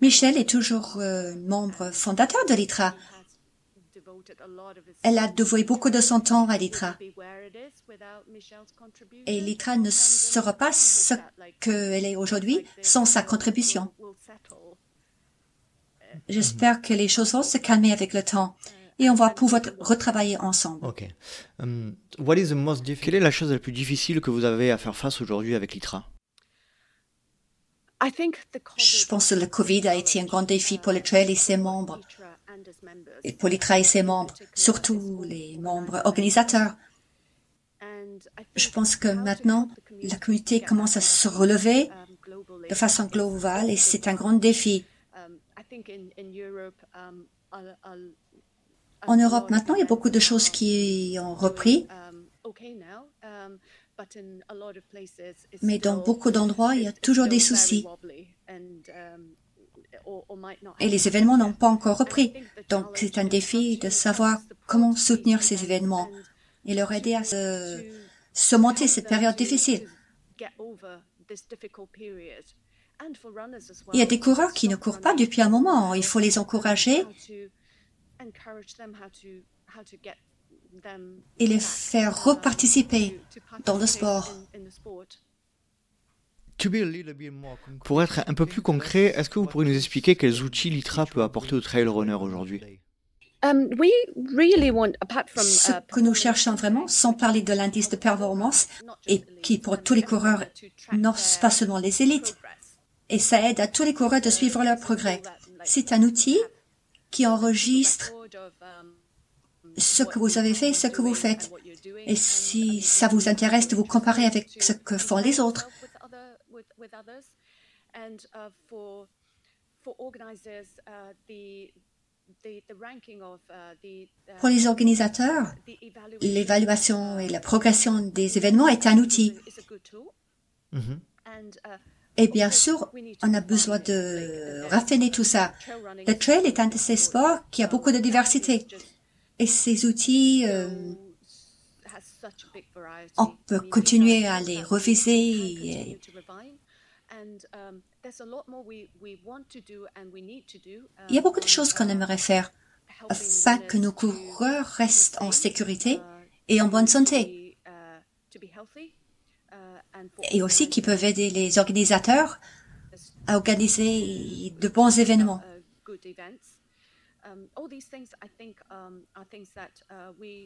Speaker 2: Michel est toujours euh, membre fondateur de l'ITRA. Elle a dévoué beaucoup de son temps à l'ITRA. Et l'ITRA ne sera pas ce qu'elle est aujourd'hui sans sa contribution. J'espère que les choses vont se calmer avec le temps et on va pouvoir retravailler ensemble.
Speaker 1: Ok. Um, Quelle est la chose la plus difficile que vous avez à faire face aujourd'hui avec l'ITRA
Speaker 2: Je pense que le Covid a été un grand défi pour le trail et ses membres, et pour l'ITRA et ses membres, surtout les membres organisateurs. Je pense que maintenant, la communauté commence à se relever de façon globale et c'est un grand défi. En Europe, maintenant, il y a beaucoup de choses qui ont repris. Mais dans beaucoup d'endroits, il y a toujours des soucis. Et les événements n'ont pas encore repris. Donc, c'est un défi de savoir comment soutenir ces événements et leur aider à se, surmonter cette période difficile. Il y a des coureurs qui ne courent pas depuis un moment. Il faut les encourager et les faire reparticiper dans le sport.
Speaker 1: Pour être un peu plus concret, est-ce que vous pourriez nous expliquer quels outils l'ITRA peut apporter aux trail runners aujourd'hui?
Speaker 2: Um, Ce uh, que nous cherchons vraiment, sans parler de l'indice de performance, et qui pour tous les coureurs, non pas seulement les élites, et ça aide à tous les coureurs de suivre leur progrès. C'est un outil qui enregistre ce que vous avez fait, ce que vous faites. Et si ça vous intéresse de vous comparer avec ce que font les autres. Pour les organisateurs, l'évaluation et la progression des événements est un outil. Et bien sûr, on a besoin de raffiner tout ça. Le trail est un de ces sports qui a beaucoup de diversité. Et ces outils, euh, on peut continuer à les reviser. Il y a beaucoup de choses qu'on aimerait faire afin que nos coureurs restent en sécurité et en bonne santé. Et aussi qui peuvent aider les organisateurs à organiser de bons événements.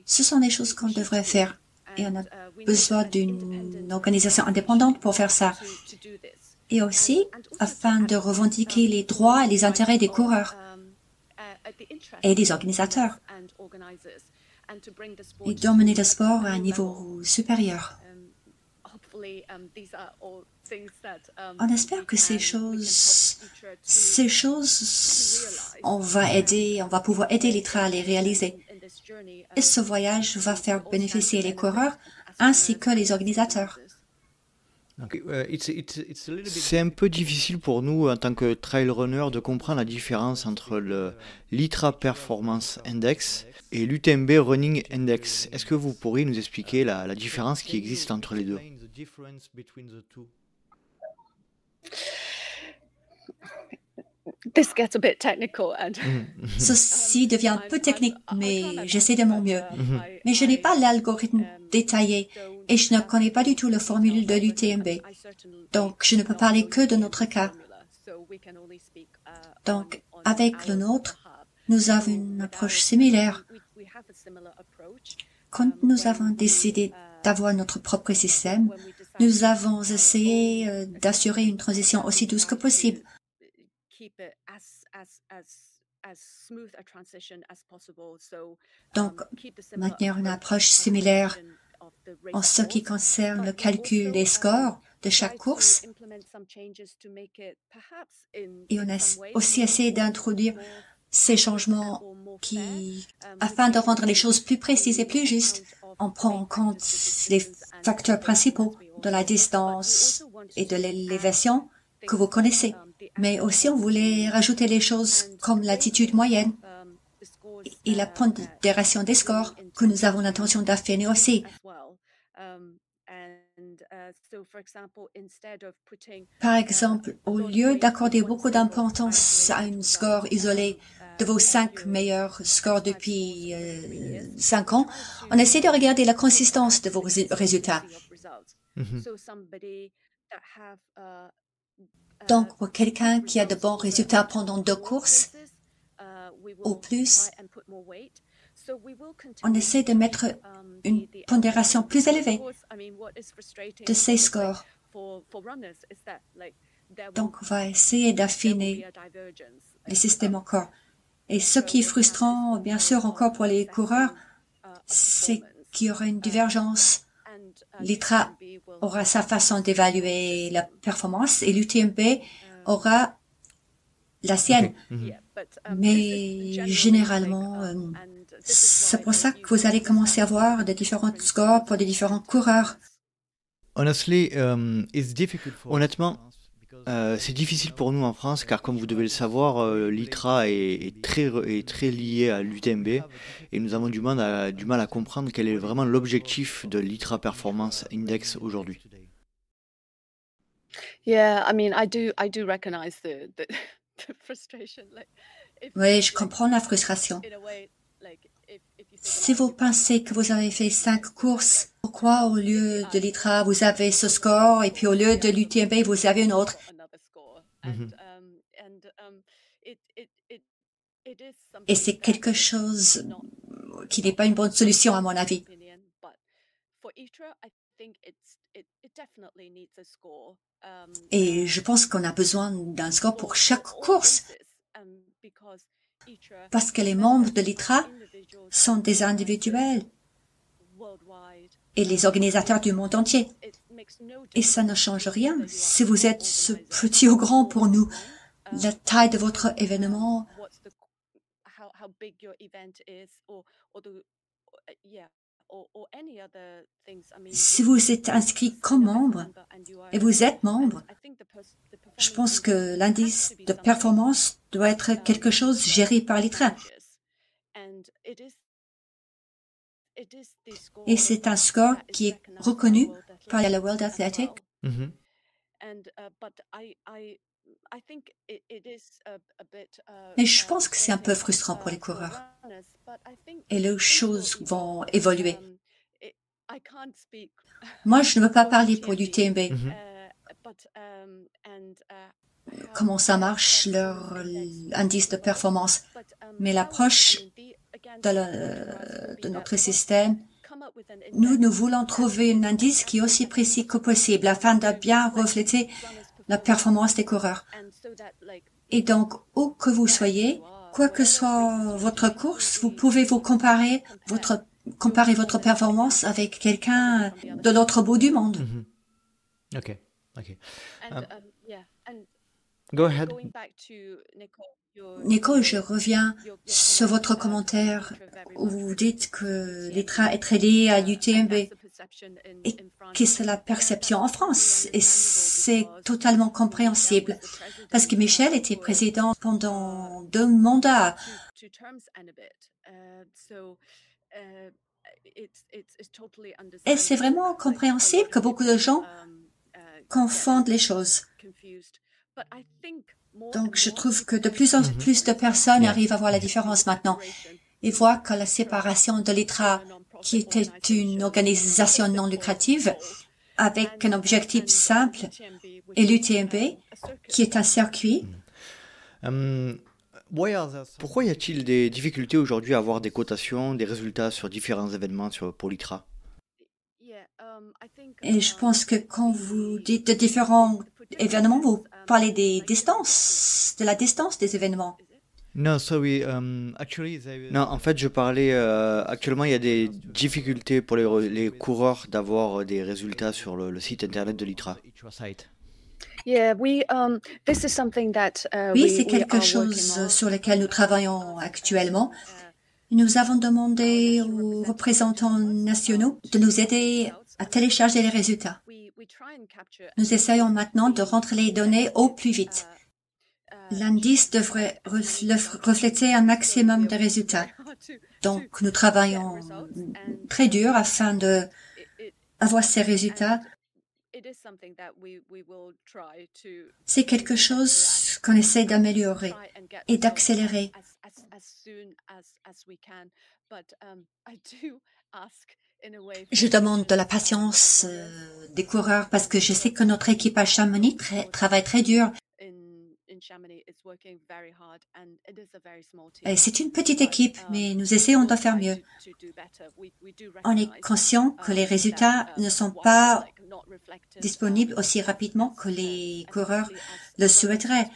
Speaker 2: Ce sont des choses qu'on devrait faire et on a besoin d'une organisation indépendante pour faire ça. Et aussi afin de revendiquer les droits et les intérêts des coureurs et des organisateurs et d'emmener le sport à un niveau supérieur. On espère que ces choses, ces choses, on va aider, on va pouvoir aider l'ITRA à les réaliser. Et ce voyage va faire bénéficier les coureurs ainsi que les organisateurs.
Speaker 1: C'est un peu difficile pour nous en tant que trail runner de comprendre la différence entre le l'ITRA Performance Index et l'UTMB Running Index. Est-ce que vous pourriez nous expliquer la, la différence qui existe entre les deux?
Speaker 2: This gets a bit technical and... Ceci devient un peu technique, mais j'essaie de mon mieux. Mm-hmm. Mais je n'ai pas l'algorithme um, détaillé et je ne connais pas du tout la formule de l'UTMB. Donc, je ne peux parler que de notre cas. Uh, Donc, avec le nôtre, nous avons une approche similaire. Quand nous avons décidé uh, d'avoir notre propre système, nous avons essayé euh, d'assurer une transition aussi douce que possible. Donc, maintenir une approche similaire en ce qui concerne le calcul des scores de chaque course. Et on a aussi essayé d'introduire ces changements qui, afin de rendre les choses plus précises et plus justes, on prend en compte les facteurs principaux de la distance et de l'élévation que vous connaissez. Mais aussi, on voulait rajouter les choses comme l'attitude moyenne et la pondération des scores que nous avons l'intention d'affiner aussi. Par exemple, au lieu d'accorder beaucoup d'importance à un score isolé de vos cinq meilleurs scores depuis euh, cinq ans, on essaie de regarder la consistance de vos résultats. Mm-hmm. Donc, pour quelqu'un qui a de bons résultats pendant deux courses, au plus, on essaie de mettre une pondération plus élevée de ces scores. Donc, on va essayer d'affiner les systèmes encore. Et ce qui est frustrant, bien sûr, encore pour les coureurs, c'est qu'il y aura une divergence. L'ITRA aura sa façon d'évaluer la performance et l'UTMB aura la sienne. Mhm. Mais généralement, euh, c'est pour ça que vous allez commencer à voir des différents scores pour des différents coureurs.
Speaker 1: Um, honnêtement, euh, c'est difficile pour nous en France car comme vous devez le savoir, euh, l'ITRA est, très, est très lié à l'UTMB et nous avons du mal à, du mal à comprendre quel est vraiment l'objectif de l'ITRA Performance Index aujourd'hui.
Speaker 2: Oui, je comprends la frustration. Si vous pensez que vous avez fait cinq courses, pourquoi au lieu de l'ITRA, vous avez ce score et puis au lieu de l'UTMB, vous avez un autre? Mm-hmm. um, Et c'est quelque chose qui n'est pas une bonne solution à mon avis. Et je pense qu'on a besoin d'un score pour chaque course parce que les membres de l'ITRA sont des individuels et les organisateurs du monde entier. Et ça ne change rien. Si vous êtes ce petit ou grand pour nous, la taille de votre événement, si vous êtes inscrit comme membre et vous êtes membre, je pense que l'indice de performance doit être quelque chose géré par l'ITRA. Et c'est un score qui est reconnu par la World Athletic. Mm-hmm. Mais je pense que c'est un peu frustrant pour les coureurs. Et les choses vont évoluer. Moi, je ne veux pas parler pour l'UTMB.
Speaker 1: Mhm.
Speaker 2: Comment ça marche, leur indice de performance. Mais l'approche de, la- de notre système, nous, nous voulons trouver un indice qui est aussi précis que possible afin de bien refléter la performance des coureurs. Et donc, où que vous soyez, quoi que soit votre course, vous pouvez vous comparer votre, comparer votre performance avec quelqu'un de l'autre bout du monde.
Speaker 1: Mhm. Ok, ok.
Speaker 3: And,
Speaker 1: Um,
Speaker 3: um, yeah, and
Speaker 1: Go ahead.
Speaker 2: Nico, je reviens sur votre commentaire où vous dites que l'ITRA est très lié à l'UTMB.
Speaker 3: That's the perception in-
Speaker 2: Et que c'est la perception en France? Et c'est totalement compréhensible. Parce que Michel était président pendant deux mandats.
Speaker 3: Uh, uh,
Speaker 2: Et c'est vraiment
Speaker 3: understandable.
Speaker 2: compréhensible que beaucoup de gens
Speaker 3: Um, uh,
Speaker 2: confondent les choses. Donc je trouve que de plus en
Speaker 1: Mhm.
Speaker 2: plus de personnes arrivent à voir la différence maintenant et voient que la séparation de l'ITRA, qui était une organisation non lucrative, avec un objectif simple, et l'UTMB, qui est un circuit,
Speaker 1: Hum, are there- Pourquoi y a-t-il des difficultés aujourd'hui à avoir des cotations, des résultats sur différents événements sur, pour l'ITRA
Speaker 2: et je pense que quand vous dites de différents événements, vous parlez des distances, de la distance des événements.
Speaker 1: Sorry. um, actually, there- Non, en fait, je parlais. euh, actuellement, il y a des difficultés pour les, re- les coureurs d'avoir des résultats sur le, le site internet de l'ITRA.
Speaker 3: Um this is something that uh,
Speaker 2: Oui, c'est
Speaker 3: we
Speaker 2: quelque
Speaker 3: are
Speaker 2: chose
Speaker 3: working on.
Speaker 2: sur lequel nous travaillons actuellement. Nous avons demandé aux représentants nationaux de nous aider à télécharger les résultats. Nous essayons maintenant de rentrer les données au plus vite. L'indice devrait refléter un maximum de résultats. Donc, nous travaillons très dur afin de avoir ces résultats. C'est quelque chose qu'on essaie d'améliorer. et d'accélérer. Je demande de la
Speaker 3: patience, uh,
Speaker 2: euh, des coureurs parce que je sais que notre équipe à Chamonix tra- travaille très dur.
Speaker 3: In in Chamonix is working very hard and it is a very small team.
Speaker 2: Et C'est une petite
Speaker 3: But,
Speaker 2: équipe,
Speaker 3: um,
Speaker 2: mais nous essayons de
Speaker 3: we'll
Speaker 2: faire mieux.
Speaker 3: to- to do better. We- we do
Speaker 2: On est conscient que les
Speaker 3: um,
Speaker 2: résultats
Speaker 3: that, um,
Speaker 2: ne sont pas disponibles
Speaker 3: um,
Speaker 2: aussi rapidement que
Speaker 3: uh,
Speaker 2: les
Speaker 3: as
Speaker 2: coureurs
Speaker 3: quickly as-
Speaker 2: le souhaiteraient.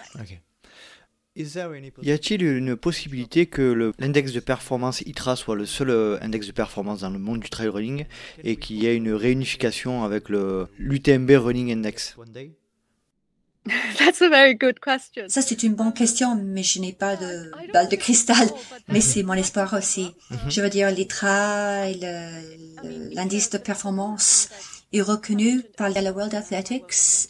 Speaker 1: Y a-t-il une possibilité que l'index de performance ITRA soit le seul euh, index de performance dans le monde du trail running et qu'il y ait une réunification avec l'UTMB Running Index?
Speaker 3: That's a very good question.
Speaker 2: Ça, c'est une bonne question, mais je n'ai pas de balle de cristal. Mais c'est mon espoir aussi. Je veux dire, l'ITRA, l'indice de performance est reconnu par la World Athletics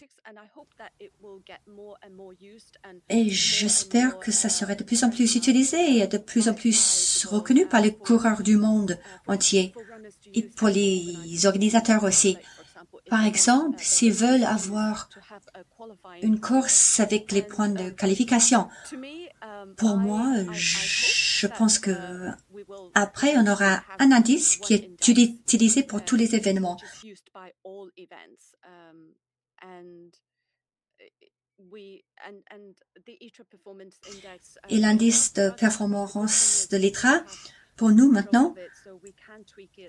Speaker 2: et j'espère que ça serait de plus en plus utilisé et de plus en plus reconnu par les coureurs du monde entier et pour les organisateurs aussi. Par exemple, s'ils veulent avoir une course avec les points de qualification, pour moi, je pense que après, on aura un indice qui est utilisé pour tous les événements. Et l'indice de performance de l'ITRA, pour nous maintenant,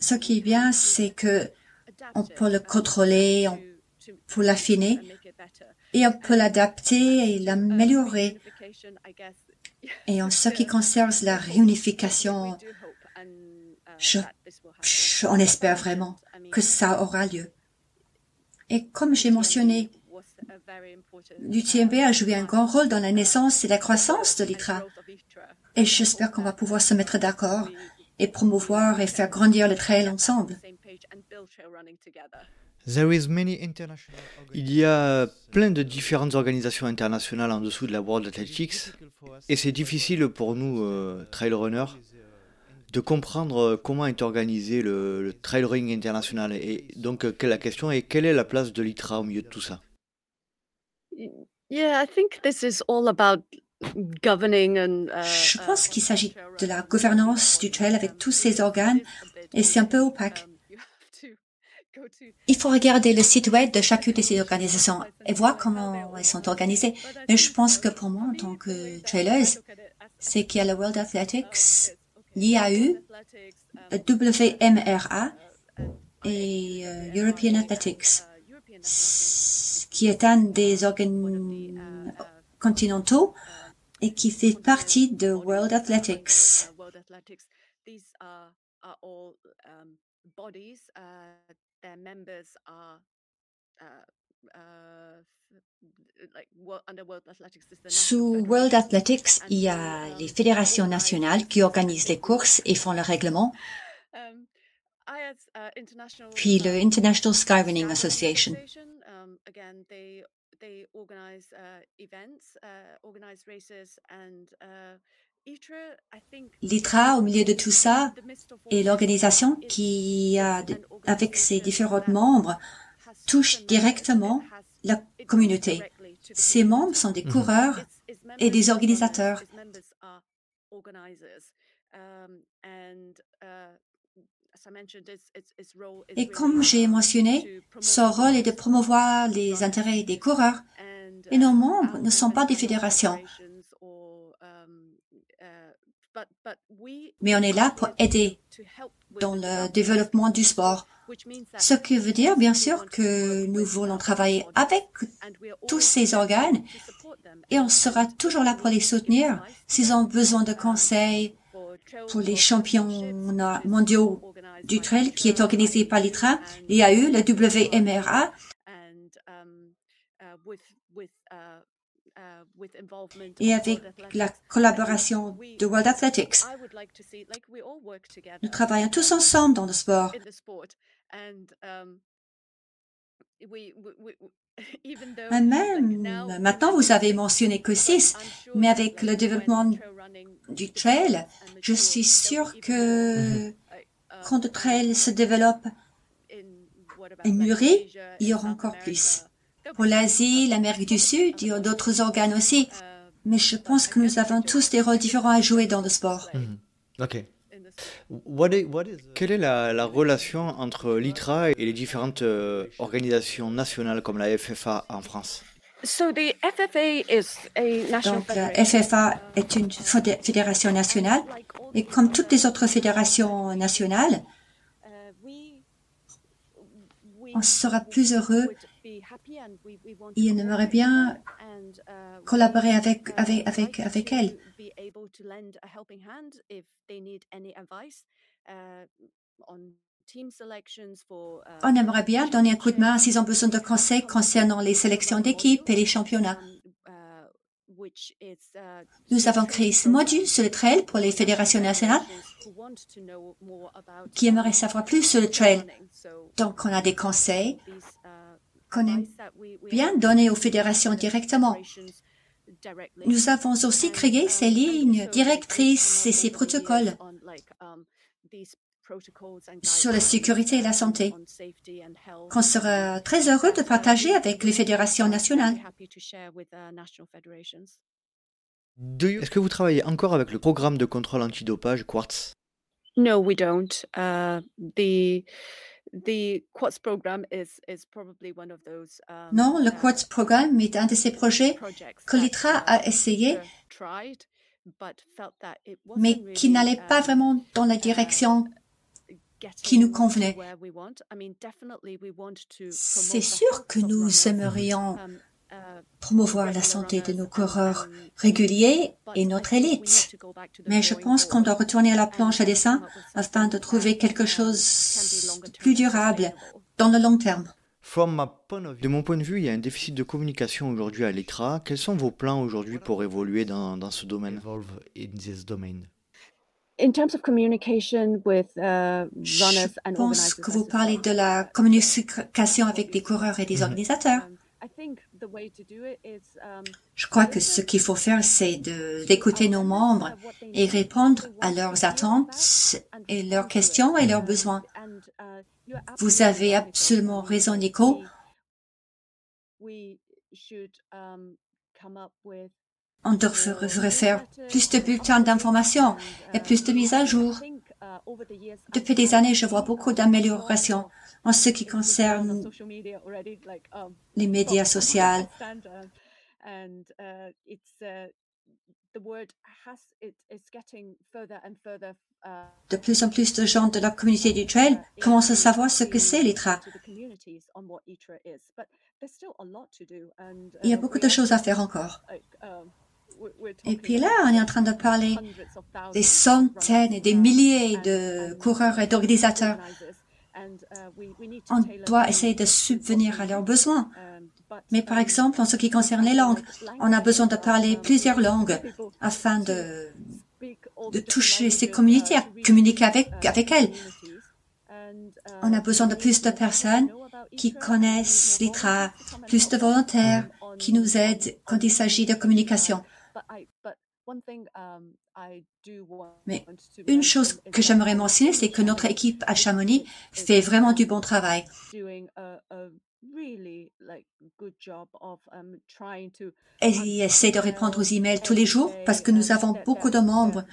Speaker 2: ce qui est bien, c'est que on peut le contrôler, on peut l'affiner et on peut l'adapter et l'améliorer. Et en ce qui concerne la réunification, je, je- on espère vraiment que ça aura lieu. Et comme j'ai mentionné, l'UTMB a joué un grand rôle dans la naissance et la croissance de l'ITRA. Et j'espère qu'on va pouvoir se mettre d'accord et promouvoir et faire grandir le trail ensemble.
Speaker 1: There is many international Il y a plein de différentes organisations internationales en dessous de la World Athletics et c'est difficile pour nous, euh, trail runners, de comprendre euh, comment est organisé le, le trail running international. Et donc euh, la question est quelle est la place de l'ITRA au milieu de tout ça?
Speaker 3: Yeah, I think this is all about governing and. uh,
Speaker 2: Je
Speaker 3: uh,
Speaker 2: pense qu'il s'agit de la gouvernance du trail avec tous ses organes et c'est un peu opaque.
Speaker 3: Um, you have to
Speaker 2: Il faut regarder le site web de chacune de ces organisations et voir comment elles sont organisées. Mais je pense que pour moi, en tant que trailer, c'est qu'il y a le World Athletics, l'IAU, le WMRA et euh, European Athletics, qui est un des organes continentaux et qui fait partie de World Athletics. Sous World Athletics, il y a les fédérations nationales qui organisent les courses et font le règlement. Um, uh, Puis le International Skyrunning Association. L'ITRA, au milieu de tout ça, est l'organisation qui, a, avec ses différents membres, touche directement la communauté. Ses membres sont des mhm. coureurs et des organisateurs. Et comme j'ai mentionné, son rôle est de promouvoir les intérêts des coureurs et nos membres ne sont pas des fédérations. Mais on est là pour aider dans le développement du sport. Ce qui veut dire, bien sûr, que nous voulons travailler avec tous ces organes et on sera toujours là pour les soutenir s'ils ont besoin de conseils pour les championnats mondiaux du trail qui est organisé par l'ITRA, l'IAU, le WMRA et avec la collaboration de World Athletics. Nous travaillons tous ensemble dans le sport. Même maintenant, vous avez mentionné que six, mais avec le développement du trail, je suis sûre que quand le trail se développe et mûrit, il y aura encore plus. Pour l'Asie, l'Amérique du Sud, il y a d'autres organes aussi. Mais je pense que nous avons tous des rôles différents à jouer dans le sport.
Speaker 1: Mhm. Ok. Quelle est la, relation entre l'ITRA et les différentes euh, organisations nationales comme la FFA en France?
Speaker 2: Donc, la FFA est une fédération nationale. Et comme toutes les autres fédérations nationales, on sera plus heureux on aimerait bien collaborer avec, avec, avec, avec elle. On aimerait bien donner un coup de main s'ils ont besoin de conseils concernant les sélections d'équipes et les championnats. Nous avons créé ce module sur le trail pour les fédérations nationales qui aimeraient savoir plus sur le trail. Donc, on a des conseils qu'on aime bien donner aux fédérations directement. Nous avons aussi créé ces lignes directrices et ces protocoles sur la sécurité et la santé, qu'on sera très heureux de partager avec les fédérations nationales.
Speaker 1: Est-ce que vous travaillez encore avec le programme de contrôle antidopage Quartz?
Speaker 3: No, we don't. Uh, the
Speaker 2: non, le Quartz Programme est un de ces projets que l'ITRA a essayé, mais qui n'allait pas vraiment dans la direction qui nous convenait. C'est sûr que nous aimerions um, promouvoir la santé de nos coureurs réguliers et notre élite. Mais je pense qu'on doit retourner à la planche à dessin afin de trouver quelque chose de plus durable dans le long terme.
Speaker 1: De mon point de vue, il y a un déficit de communication aujourd'hui à l'ITRA. Quels sont vos plans aujourd'hui pour évoluer dans, dans ce domaine?
Speaker 2: Je pense que vous parlez de la communication avec des coureurs et des mm-hmm. organisateurs. Um, Je crois que ce qu'il faut faire, c'est d'écouter nos membres et répondre à leurs attentes et leurs questions et leurs besoins. Uh, Vous avez absolument raison, Nico. On devrait faire plus de bulletins d'information et plus de mises à jour. Depuis des années, je vois beaucoup d'améliorations en ce qui concerne les médias sociaux. De plus en plus de gens de la communauté du trail commencent à savoir ce que c'est l'ITRA. Il y a beaucoup de choses à faire encore. Et puis là, on est en train de parler des centaines et des milliers de coureurs et d'organisateurs. On doit essayer de subvenir à leurs besoins. Mais par exemple, en ce qui concerne les langues, on a besoin de parler plusieurs langues afin de, de toucher ces communautés, à communiquer avec, avec elles. On a besoin de plus de personnes qui connaissent l'ITRA, plus de volontaires qui nous aident quand il s'agit de communication. Mais une chose que j'aimerais mentionner, c'est que notre équipe à Chamonix fait vraiment du bon travail. Et ils essaient de répondre aux emails tous les jours parce que nous avons beaucoup de membres.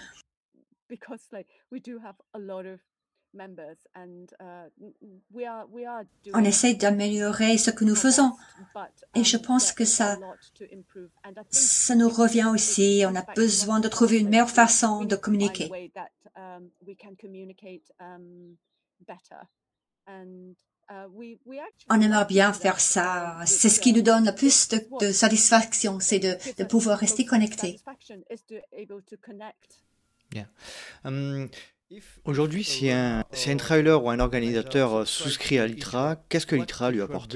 Speaker 2: On essaie d'améliorer ce que nous faisons et je pense que ça, ça nous revient aussi. On a besoin de trouver une meilleure façon de communiquer. On aimerait bien faire ça. C'est ce qui nous donne le plus de, satisfaction, c'est de, de, pouvoir rester connectés.
Speaker 1: Aujourd'hui, si un, si un trailer ou un organisateur euh, souscrit à l'ITRA, qu'est-ce que l'ITRA lui apporte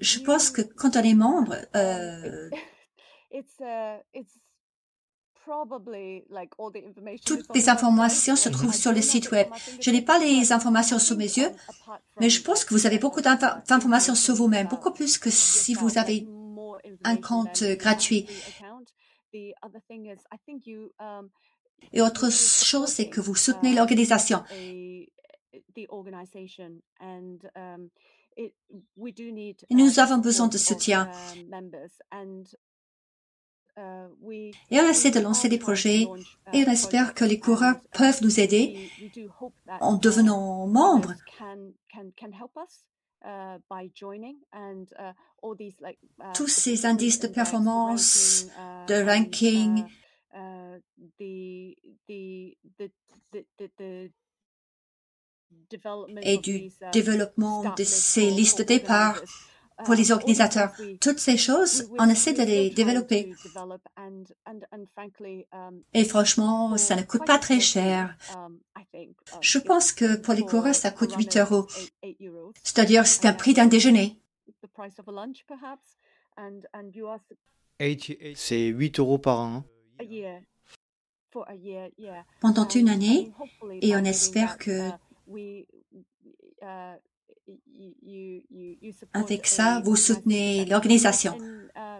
Speaker 2: Je pense que quand on est membre, euh, toutes les informations se trouvent sur le site web. Je n'ai pas les informations sous mes yeux, mais je pense que vous avez beaucoup d'informations sur vous-même, beaucoup plus que si vous avez un compte gratuit. Um, Et autre chose, c'est que vous soutenez uh, l'organisation.
Speaker 1: Um,
Speaker 2: nous avons besoin de soutien.
Speaker 1: Um,
Speaker 2: uh, et on essaie de lancer des projets et on uh, espère que les coureurs peuvent nous aider en devenant membres. Tous ces indices de performance, de ranking, et du uh, développement de ces listes de départ pour les organisateurs. Toutes ces choses, on essaie de les développer.
Speaker 1: Um,
Speaker 2: et franchement, ça ne coûte pas très cher.
Speaker 1: Um,
Speaker 2: Je pense que pour les coureurs, ça coûte 8 euros. C'est-à-dire, c'est un prix d'un déjeuner.
Speaker 1: C'est 8 euros par an.
Speaker 2: Pendant une année, et on espère que avec ça, vous soutenez l'organisation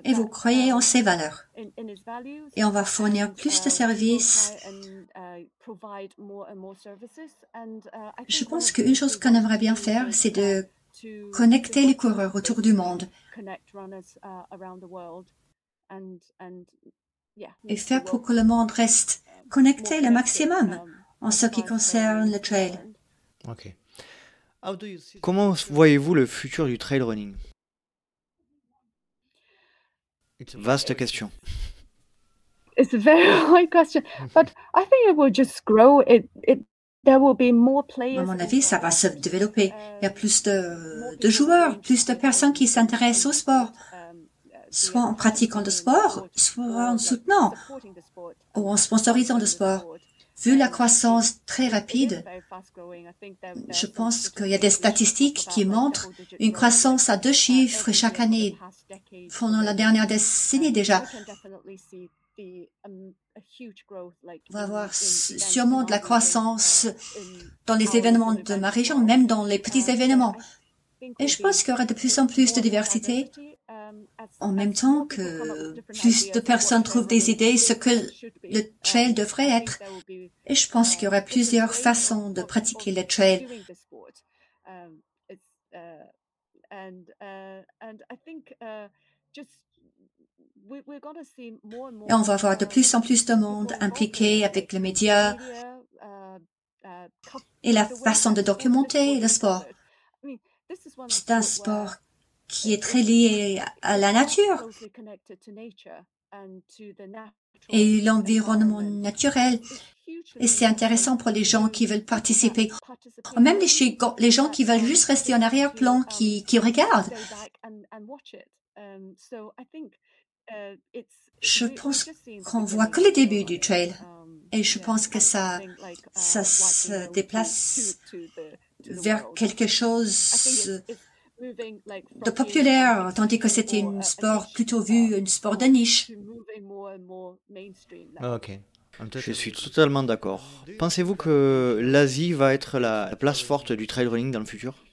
Speaker 2: et vous croyez en ses valeurs. Et on va fournir plus de services. Je pense qu'une chose qu'on aimerait bien faire, c'est de connecter les coureurs autour du monde et faire pour que le monde reste connecté le maximum en ce qui concerne le trail.
Speaker 1: Comment voyez-vous le futur du trail running? Vaste question.
Speaker 3: It's a very hard question, but I think it will just grow. It, it, there will be more players.
Speaker 2: À mon avis, ça va se développer. Il y a plus de, de joueurs, plus de personnes qui s'intéressent au sport, soit en pratiquant le sport, soit en soutenant ou en sponsorisant le sport. Vu la croissance très rapide, je pense qu'il y a des statistiques qui montrent une croissance à deux chiffres chaque année pendant la dernière décennie déjà. On va avoir sûrement de la croissance dans les événements de ma région, même dans les petits événements. Et je pense qu'il y aura de plus en plus de diversité en même temps que plus de personnes trouvent des idées ce que le trail devrait être. Et je pense qu'il y aurait plusieurs façons de pratiquer le trail. Et on va voir de plus en plus de monde impliqué avec les médias et la façon de documenter le sport. C'est un sport qui est très lié à la nature et l'environnement naturel. Et c'est intéressant pour les gens qui veulent participer. Même les, gens qui veulent juste rester en arrière-plan, qui, qui regardent. Je pense qu'on voit que le début du trail. Et je pense que ça, ça se déplace vers quelque chose de populaire, tandis que c'était un sport plutôt vu, un sport de niche.
Speaker 1: Ok. Je suis totalement d'accord. Pensez-vous que l'Asie va être la place forte du trail running dans le futur?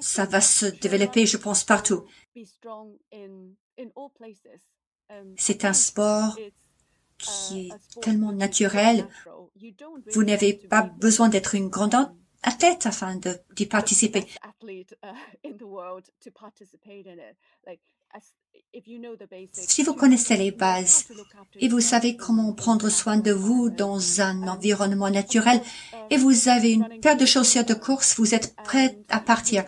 Speaker 2: Ça va se développer, je pense, partout. C'est un sport qui est tellement naturel. Vous n'avez pas besoin d'être une grande athlète afin d'y participer. Si vous connaissez les bases et vous savez comment prendre soin de vous dans un environnement naturel et vous avez une paire de chaussures de course, vous êtes prêt à partir.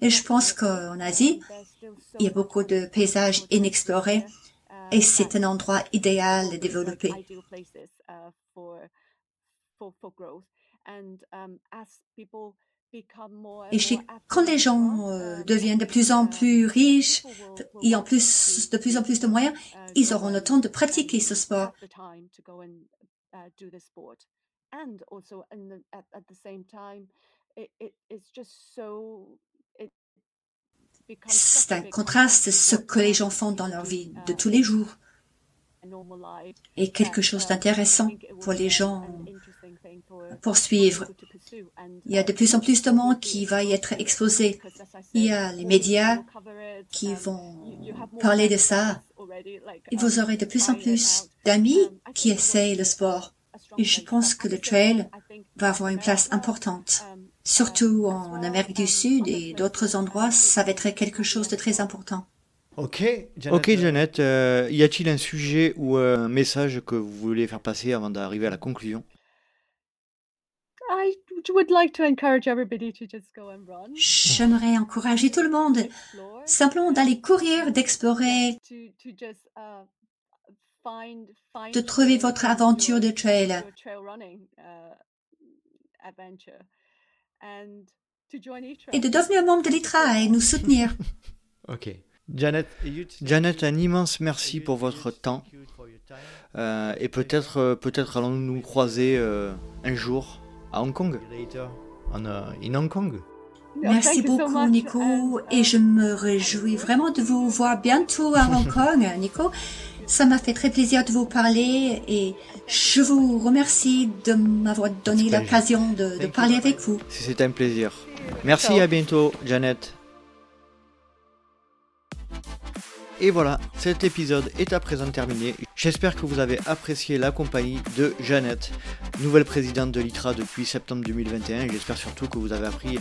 Speaker 2: Et je pense qu'en Asie, il y a beaucoup de paysages inexplorés et c'est un endroit idéal à développer. Et quand les gens euh, deviennent de plus en plus riches et en plus de plus en plus de moyens, ils auront le temps de pratiquer ce sport. C'est un contraste ce que les gens font dans leur vie de tous les jours et quelque chose d'intéressant pour les gens poursuivre. Il y a de plus en plus de monde qui va y être exposé. Il y a les médias qui vont parler de ça. Et vous aurez de plus en plus d'amis qui essayent le sport. Et je pense que le trail va avoir une place importante. Surtout en Amérique du Sud et d'autres endroits, ça va être quelque chose de très important.
Speaker 1: Ok, Janet. Ok, Janet. Euh, y a-t-il un sujet ou un message que vous voulez faire passer avant d'arriver à la conclusion?
Speaker 2: J'aimerais encourager tout le monde simplement d'aller courir, d'explorer, de trouver votre aventure de trail et de devenir membre de l'ITRA et nous soutenir.
Speaker 1: ok. Janet, Janet, un immense merci pour votre temps. Euh, et peut-être euh, peut-être allons-nous nous croiser euh, un jour à Hong Kong. En, in Hong Kong.
Speaker 2: Merci beaucoup, Nico. Et je me réjouis vraiment de vous voir bientôt à Hong Kong, Nico. Ça m'a fait très plaisir de vous parler et je vous remercie de m'avoir donné l'occasion de, de, parler avec vous.
Speaker 1: C'est un plaisir. Merci, à bientôt, Janet. Et voilà, cet épisode est à présent terminé. J'espère que vous avez apprécié la compagnie de Jeannette, nouvelle présidente de l'ITRA depuis septembre 2021. J'espère surtout que vous avez appris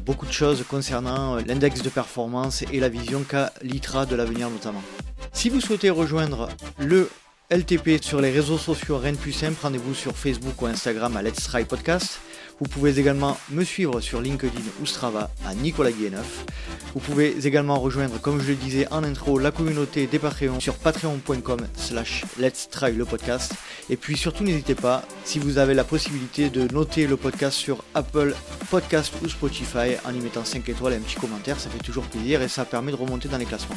Speaker 1: beaucoup de choses concernant euh, l'index de performance et la vision qu'a l'ITRA de l'avenir notamment. Si vous souhaitez rejoindre le LTP sur les réseaux sociaux Rennes plus simple, rendez-vous sur Facebook ou Instagram à Let's Try Podcast. Vous pouvez également me suivre sur LinkedIn ou Strava à Nicolas Guéneuf. Vous pouvez également rejoindre, comme je le disais en intro, la communauté des Patreons sur patreon.com slash let's try le podcast. Et puis surtout n'hésitez pas, si vous avez la possibilité de noter le podcast sur Apple Podcast ou Spotify en y mettant 5 étoiles et un petit commentaire, ça fait toujours plaisir et ça permet de remonter dans les classements.